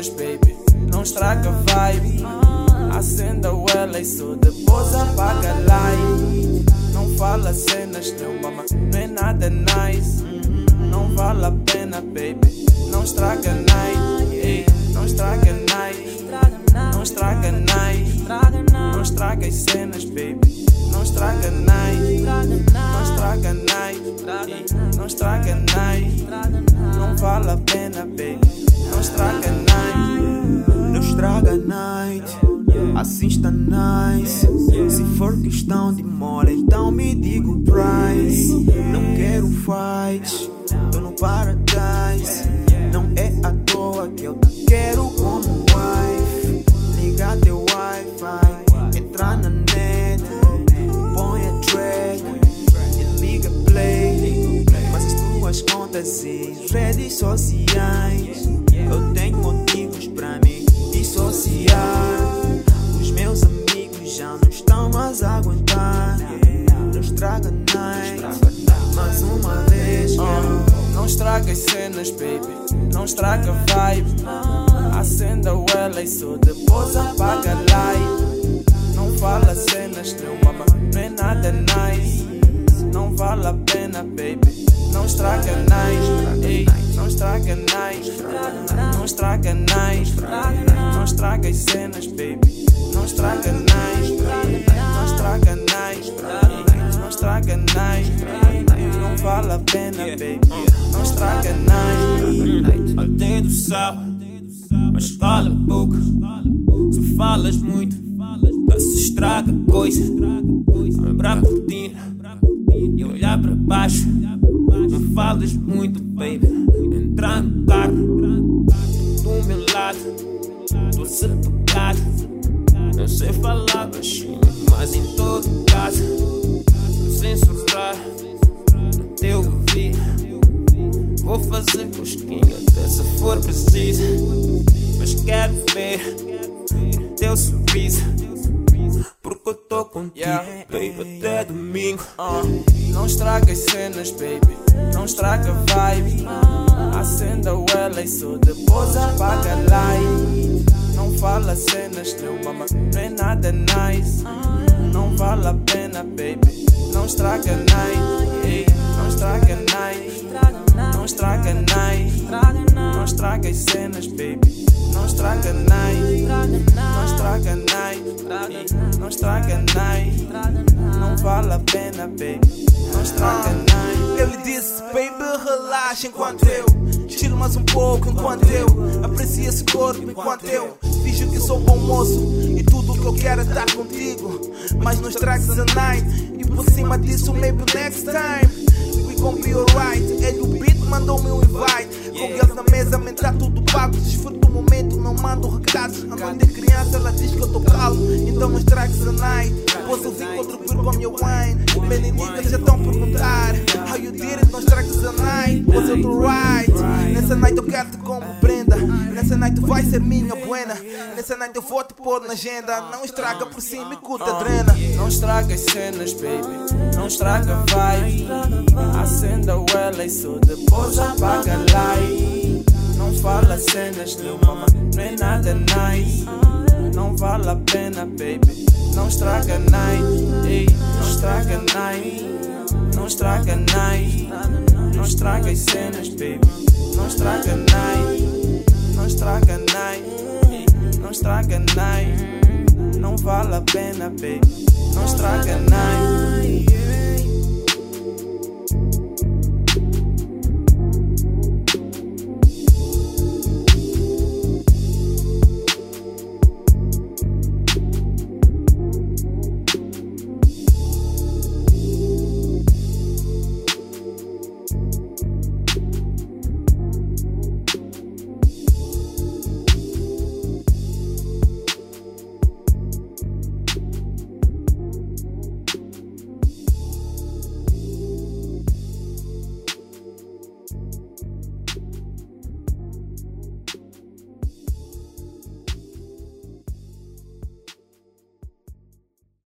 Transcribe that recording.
estraga as cenas, baby. Não estraga vibe. Acenda o ela e só depois apaga light. Não fala cenas, teu mama, não é nada nice. Não vale a pena, baby. Não estraga night. Ei, não estraga night. Não estraga night. Não estraga as cenas, baby. Não estraga night. Não estraga night. Não estraga night. Não vale a pena, baby. Não estraga night. Estraga night, está nice. Se for questão de mole, então me diga o price. Não quero fight, tô no paradise. Não é à toa que eu te quero como wife. Liga teu wi-fi, entra na net, põe a track e liga play. Mas as tuas contas e redes sociais, eu tenho estraga as cenas, baby. Não estraga vibe. Acenda o ela e só depois apaga a light. Não fala cenas, teu mama, não é nada nice. Não vale a pena, baby. Não estraga. Ei, não estraga night. Não estraga night. Não estraga as cenas, baby. Não estraga night. Não estraga night. Não estraga night. Não vale a pena, baby. Não estraga night. Altém do sal, mas fala pouco. Se falas muito, se estraga coisa. Lembrar a rotina e olhar para baixo. Não falas muito, baby. Entrar no carro, do meu lado, tô sepultado. Não sei falar baixinho, mas em todo caso, Vou fazer cosquinha até se for preciso. Mas quero ver o teu sorriso. Porque eu tô contigo, Yeah. baby, até domingo. Uh, não estraga as cenas, baby. Não estraga vibe. Acenda o ela e só depois apaga a light. Não fala cenas, teu mama, não é nada nice. Não vale a pena, baby. Não estraga night. Não estraga night. Estraga night. Não estraga as cenas, baby. Não estraga night. Não estraga night. Não estraga night. Não vale a pena, baby. Não estraga night. Ele disse, baby, relaxa enquanto eu Tiro mais um pouco enquanto eu Aprecio esse corpo enquanto eu Finjo que sou bom moço E tudo que eu quero é estar contigo Mas não estragues a E por cima disso, maybe next time We gon' be alright Ele o beat mandou-me um invite. Com eles na mesa, me tá tudo pago. Desfruto o momento, não mando recados. A mãe de criança, ela diz que eu tô calmo. Então não estragues a night. Posso contribuir com a minha wine. Niggas já estão How não estragues a night Was eu do right? Nessa night eu quero te como prenda Nessa night tu vai ser minha buena Nessa night eu vou te pôr na agenda Não estraga por cima e curta drena Não estraga as cenas, baby. Não estraga vibe. Acenda o ela e só depois apaga light. Não fala cenas, teu mama, não é nada nice. Não vale a pena, baby. Não estraga night. Ei, não estraga night. Estraga night. Não estraga as cenas, baby. Não estraga night. Não estraga night. Não estraga night. Não vale a pena, baby. Não estraga night.